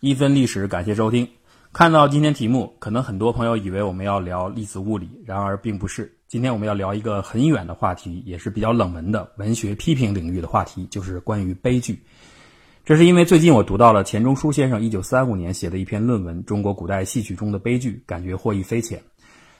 一分历史，感谢收听。看到今天题目，可能很多朋友以为我们要聊粒子物理，然而并不是。今天我们要聊一个很远的话题，也是比较冷门的文学批评领域的话题，就是关于悲剧。这是因为最近我读到了钱钟书先生一九三五年写的一篇论文《中国古代戏曲中的悲剧》，感觉获益匪浅。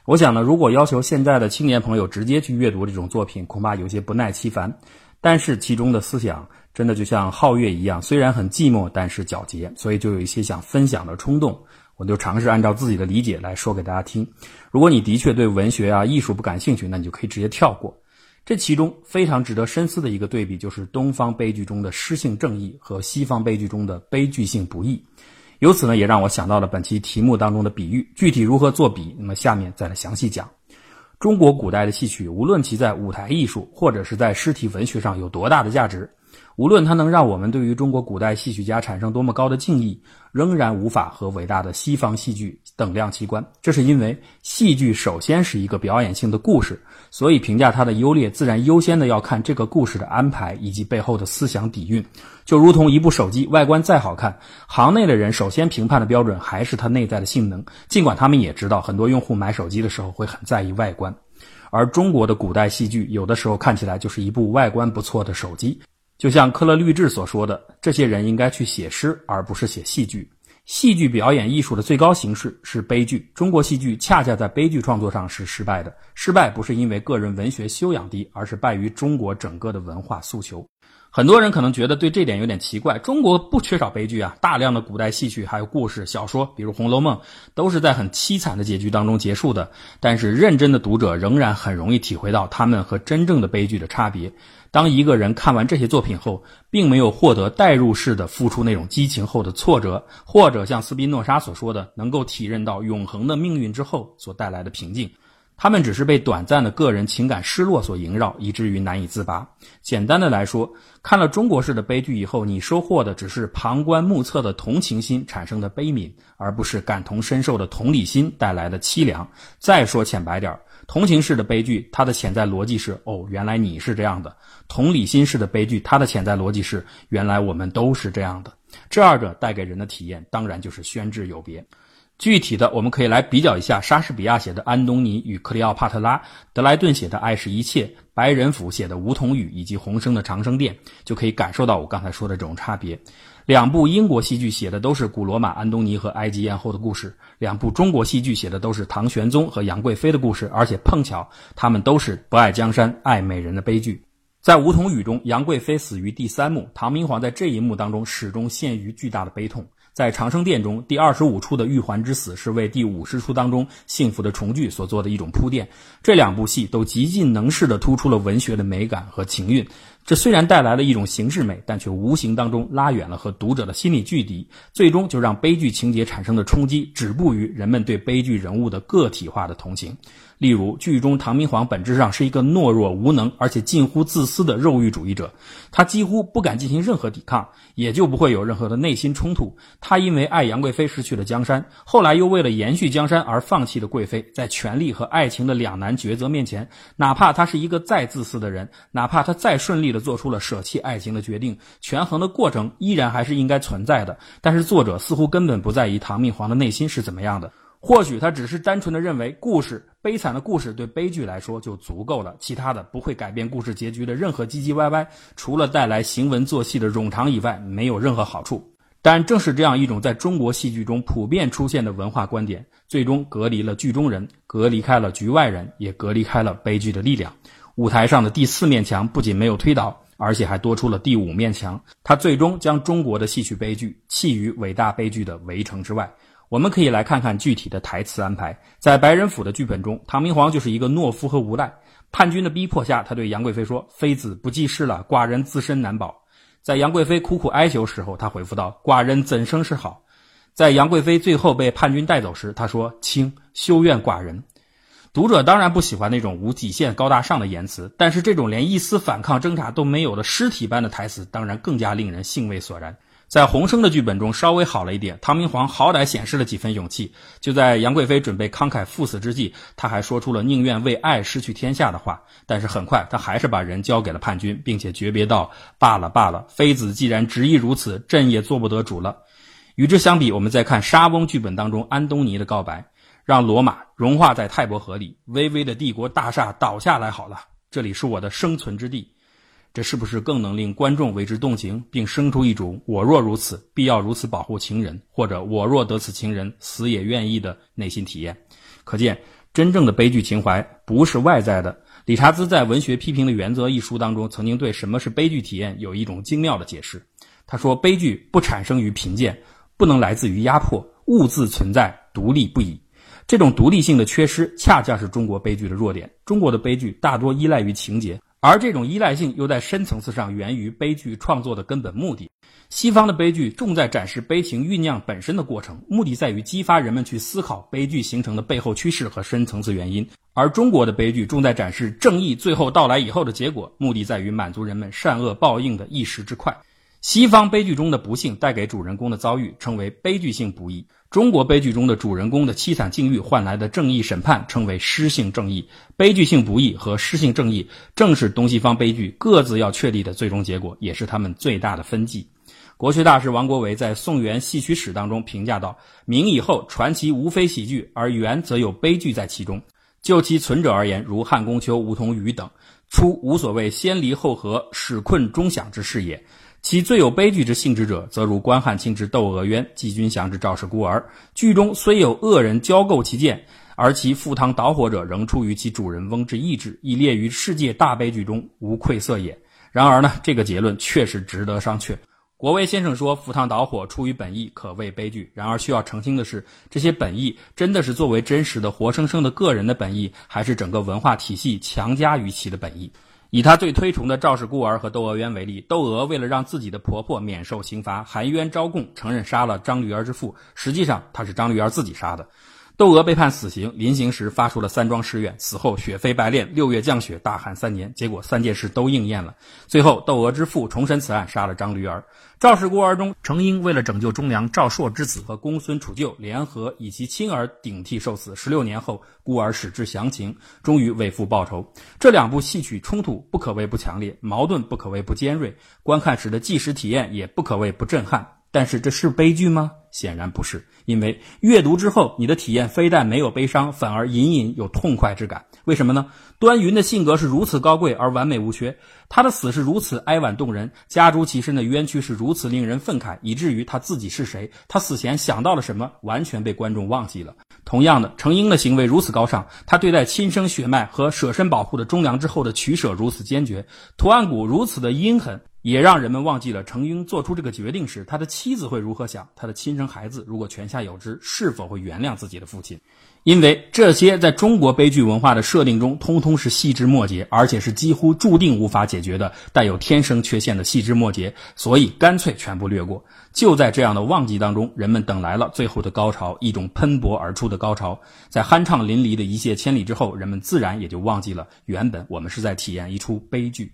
我想呢，如果要求现在的青年朋友直接去阅读这种作品，恐怕有些不耐其烦。但是其中的思想真的就像皓月一样，虽然很寂寞，但是皎洁，所以就有一些想分享的冲动。我就尝试按照自己的理解来说给大家听。如果你的确对文学啊、艺术不感兴趣，那你就可以直接跳过。这其中非常值得深思的一个对比，就是东方悲剧中的诗性正义和西方悲剧中的悲剧性不义。由此呢，也让我想到了本期题目当中的比喻。具体如何做比，那么下面再来详细讲。中国古代的戏曲，无论其在舞台艺术或者是在诗体文学上有多大的价值。无论它能让我们对于中国古代戏曲家产生多么高的敬意，仍然无法和伟大的西方戏剧等量齐观。这是因为戏剧首先是一个表演性的故事，所以评价它的优劣，自然优先的要看这个故事的安排以及背后的思想底蕴。就如同一部手机外观再好看，行内的人首先评判的标准还是它内在的性能。尽管他们也知道，很多用户买手机的时候会很在意外观，而中国的古代戏剧有的时候看起来就是一部外观不错的手机。就像克勒律治所说的，这些人应该去写诗，而不是写戏剧。戏剧表演艺术的最高形式是悲剧。中国戏剧恰恰在悲剧创作上是失败的。失败不是因为个人文学修养低，而是败于中国整个的文化诉求。很多人可能觉得对这点有点奇怪。中国不缺少悲剧啊，大量的古代戏曲还有故事小说，比如《红楼梦》，都是在很凄惨的结局当中结束的。但是认真的读者仍然很容易体会到他们和真正的悲剧的差别。当一个人看完这些作品后，并没有获得代入式的付出那种激情后的挫折，或者像斯宾诺莎所说的，能够体认到永恒的命运之后所带来的平静。他们只是被短暂的个人情感失落所萦绕，以至于难以自拔。简单的来说，看了中国式的悲剧以后，你收获的只是旁观目测的同情心产生的悲悯，而不是感同身受的同理心带来的凄凉。再说浅白点儿，同情式的悲剧，它的潜在逻辑是：哦，原来你是这样的；同理心式的悲剧，它的潜在逻辑是：原来我们都是这样的。这二者带给人的体验，当然就是宣之有别。具体的，我们可以来比较一下莎士比亚写的《安东尼与克里奥帕特拉》，德莱顿写的《爱是一切》，白人甫写的《梧桐雨》，以及洪升的《长生殿》，就可以感受到我刚才说的这种差别。两部英国戏剧写的都是古罗马安东尼和埃及艳后的故事，两部中国戏剧写的都是唐玄宗和杨贵妃的故事，而且碰巧他们都是不爱江山爱美人的悲剧。在《梧桐雨》中，杨贵妃死于第三幕，唐明皇在这一幕当中始终陷于巨大的悲痛。在长生殿中，第二十五出的玉环之死是为第五十出当中幸福的重聚所做的一种铺垫。这两部戏都极尽能事地突出了文学的美感和情韵。这虽然带来了一种形式美，但却无形当中拉远了和读者的心理距离，最终就让悲剧情节产生的冲击止步于人们对悲剧人物的个体化的同情。例如，剧中唐明皇本质上是一个懦弱无能而且近乎自私的肉欲主义者，他几乎不敢进行任何抵抗，也就不会有任何的内心冲突。他因为爱杨贵妃失去了江山，后来又为了延续江山而放弃了贵妃，在权力和爱情的两难抉择面前，哪怕他是一个再自私的人，哪怕他再顺利的做出了舍弃爱情的决定，权衡的过程依然还是应该存在的。但是作者似乎根本不在意唐明皇的内心是怎么样的。或许他只是单纯的认为，故事悲惨的故事对悲剧来说就足够了，其他的不会改变故事结局的任何唧唧歪歪，除了带来行文作戏的冗长以外，没有任何好处。但正是这样一种在中国戏剧中普遍出现的文化观点，最终隔离了剧中人，隔离开了局外人，也隔离开了悲剧的力量。舞台上的第四面墙不仅没有推倒，而且还多出了第五面墙，它最终将中国的戏曲悲剧弃于伟大悲剧的围城之外。我们可以来看看具体的台词安排。在白人府的剧本中，唐明皇就是一个懦夫和无赖。叛军的逼迫下，他对杨贵妃说：“妃子不济事了，寡人自身难保。”在杨贵妃苦苦哀求时候，他回复道：“寡人怎生是好？”在杨贵妃最后被叛军带走时，他说：“卿休怨寡人。”读者当然不喜欢那种无底线、高大上的言辞，但是这种连一丝反抗挣扎都没有的尸体般的台词，当然更加令人兴味索然。在洪升的剧本中稍微好了一点，唐明皇好歹显示了几分勇气。就在杨贵妃准备慷慨赴死之际，他还说出了宁愿为爱失去天下的话。但是很快，他还是把人交给了叛军，并且诀别道：“罢了罢了，妃子既然执意如此，朕也做不得主了。”与之相比，我们再看莎翁剧本当中安东尼的告白，让罗马融化在泰伯河里，巍巍的帝国大厦倒下来好了，这里是我的生存之地。这是不是更能令观众为之动情，并生出一种“我若如此，必要如此保护情人”或者“我若得此情人，死也愿意”的内心体验？可见，真正的悲剧情怀不是外在的。理查兹在《文学批评的原则》一书当中，曾经对什么是悲剧体验有一种精妙的解释。他说：“悲剧不产生于贫贱，不能来自于压迫，物自存在，独立不已。这种独立性的缺失，恰恰是中国悲剧的弱点。中国的悲剧大多依赖于情节。”而这种依赖性又在深层次上源于悲剧创作的根本目的。西方的悲剧重在展示悲情酝酿本身的过程，目的在于激发人们去思考悲剧形成的背后趋势和深层次原因；而中国的悲剧重在展示正义最后到来以后的结果，目的在于满足人们善恶报应的一时之快。西方悲剧中的不幸带给主人公的遭遇称为悲剧性不义；中国悲剧中的主人公的凄惨境遇换来的正义审判称为失性正义。悲剧性不义和失性正义正是东西方悲剧各自要确立的最终结果，也是他们最大的分际。国学大师王国维在《宋元戏曲史》当中评价道：“明以后传奇无非喜剧，而元则有悲剧在其中。就其存者而言，如汉宫秋、梧桐雨等，出无所谓先离后合、始困终享之事也。”其最有悲剧之性质者，则如关汉卿之窦娥冤，季君祥之赵氏孤儿。剧中虽有恶人交构其剑，而其赴汤蹈火者仍出于其主人翁之意志，以列于世界大悲剧中无愧色也。然而呢，这个结论确实值得商榷。国威先生说，赴汤蹈火出于本意，可谓悲剧。然而需要澄清的是，这些本意真的是作为真实的活生生的个人的本意，还是整个文化体系强加于其的本意？以他最推崇的赵氏孤儿和窦娥冤为例，窦娥为了让自己的婆婆免受刑罚，含冤招供，承认杀了张驴儿之父，实际上他是张驴儿自己杀的。窦娥被判死刑，临刑时发出了三桩誓愿，死后雪飞白练，六月降雪，大旱三年。结果三件事都应验了。最后，窦娥之父重审此案，杀了张驴儿。赵氏孤儿中，程婴为了拯救忠良赵朔之子和公孙杵臼，联合以其亲儿顶替受死。十六年后，孤儿始知详情，终于为父报仇。这两部戏曲冲突不可谓不强烈，矛盾不可谓不尖锐，观看时的即时体验也不可谓不震撼。但是这是悲剧吗？显然不是，因为阅读之后，你的体验非但没有悲伤，反而隐隐有痛快之感。为什么呢？端云的性格是如此高贵而完美无缺，他的死是如此哀婉动人，加诸其身的冤屈是如此令人愤慨，以至于他自己是谁，他死前想到了什么，完全被观众忘记了。同样的，程婴的行为如此高尚，他对待亲生血脉和舍身保护的忠良之后的取舍如此坚决，图案谷如此的阴狠。也让人们忘记了程婴做出这个决定时，他的妻子会如何想？他的亲生孩子如果泉下有知，是否会原谅自己的父亲？因为这些在中国悲剧文化的设定中，通通是细枝末节，而且是几乎注定无法解决的、带有天生缺陷的细枝末节，所以干脆全部略过。就在这样的忘记当中，人们等来了最后的高潮，一种喷薄而出的高潮。在酣畅淋漓的一泻千里之后，人们自然也就忘记了原本我们是在体验一出悲剧。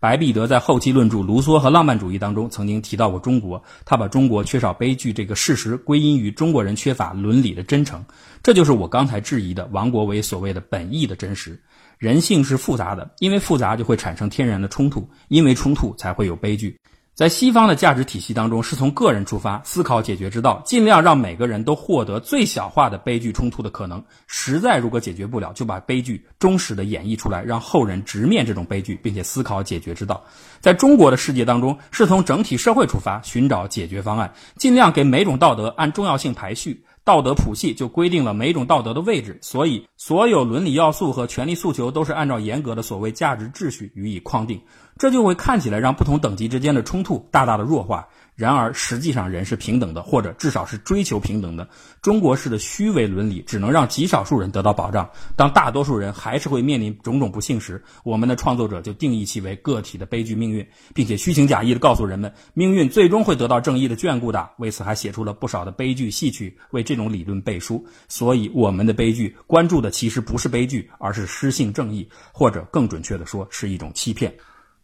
白璧德在后期论著《卢梭和浪漫主义》当中曾经提到过中国，他把中国缺少悲剧这个事实归因于中国人缺乏伦理的真诚，这就是我刚才质疑的王国维所谓的本意的真实。人性是复杂的，因为复杂就会产生天然的冲突，因为冲突才会有悲剧。在西方的价值体系当中，是从个人出发思考解决之道，尽量让每个人都获得最小化的悲剧冲突的可能。实在如果解决不了，就把悲剧忠实的演绎出来，让后人直面这种悲剧，并且思考解决之道。在中国的世界当中，是从整体社会出发寻找解决方案，尽量给每种道德按重要性排序。道德谱系就规定了每种道德的位置，所以所有伦理要素和权利诉求都是按照严格的所谓价值秩序予以框定，这就会看起来让不同等级之间的冲突大大的弱化。然而，实际上人是平等的，或者至少是追求平等的。中国式的虚伪伦理只能让极少数人得到保障。当大多数人还是会面临种种不幸时，我们的创作者就定义其为个体的悲剧命运，并且虚情假意地告诉人们，命运最终会得到正义的眷顾的。为此，还写出了不少的悲剧戏曲为这种理论背书。所以，我们的悲剧关注的其实不是悲剧，而是失信正义，或者更准确地说，是一种欺骗。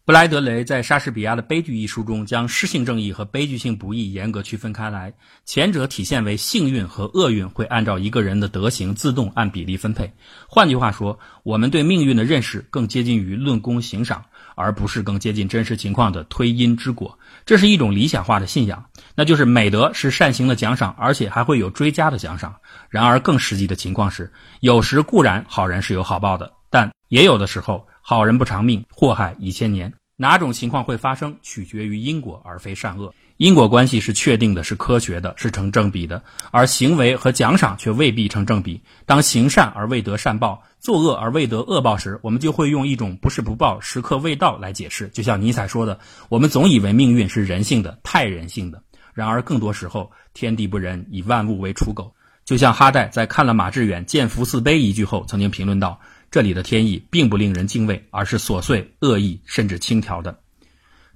布莱德雷在《莎士比亚的悲剧》一书中，将诗性正义和悲剧性不义严格区分开来。前者体现为幸运和厄运会按照一个人的德行自动按比例分配。换句话说，我们对命运的认识更接近于论功行赏，而不是更接近真实情况的推因之果。这是一种理想化的信仰，那就是美德是善行的奖赏，而且还会有追加的奖赏。然而，更实际的情况是，有时固然好人是有好报的，但也有的时候好人不长命，祸害一千年。哪种情况会发生，取决于因果，而非善恶。因果关系是确定的，是科学的，是成正比的；而行为和奖赏却未必成正比。当行善而未得善报，作恶而未得恶报时，我们就会用一种不是不报，时刻未到来解释。就像尼采说的：“我们总以为命运是人性的，太人性的。然而更多时候，天地不仁，以万物为刍狗。”就像哈代在看了马致远《见福寺碑》一句后，曾经评论道。这里的天意并不令人敬畏，而是琐碎、恶意，甚至轻佻的。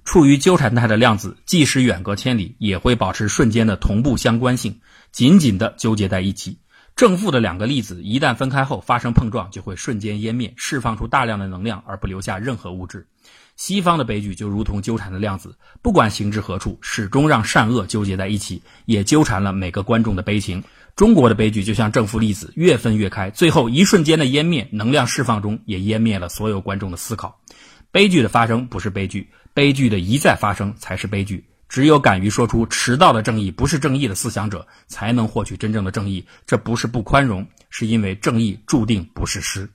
处于纠缠态的量子，即使远隔千里，也会保持瞬间的同步相关性，紧紧地纠结在一起。正负的两个粒子一旦分开后发生碰撞，就会瞬间湮灭，释放出大量的能量，而不留下任何物质。西方的悲剧就如同纠缠的量子，不管行至何处，始终让善恶纠结在一起，也纠缠了每个观众的悲情。中国的悲剧就像正负粒子越分越开，最后一瞬间的湮灭，能量释放中也湮灭了所有观众的思考。悲剧的发生不是悲剧，悲剧的一再发生才是悲剧。只有敢于说出迟到的正义不是正义的思想者，才能获取真正的正义。这不是不宽容，是因为正义注定不是诗。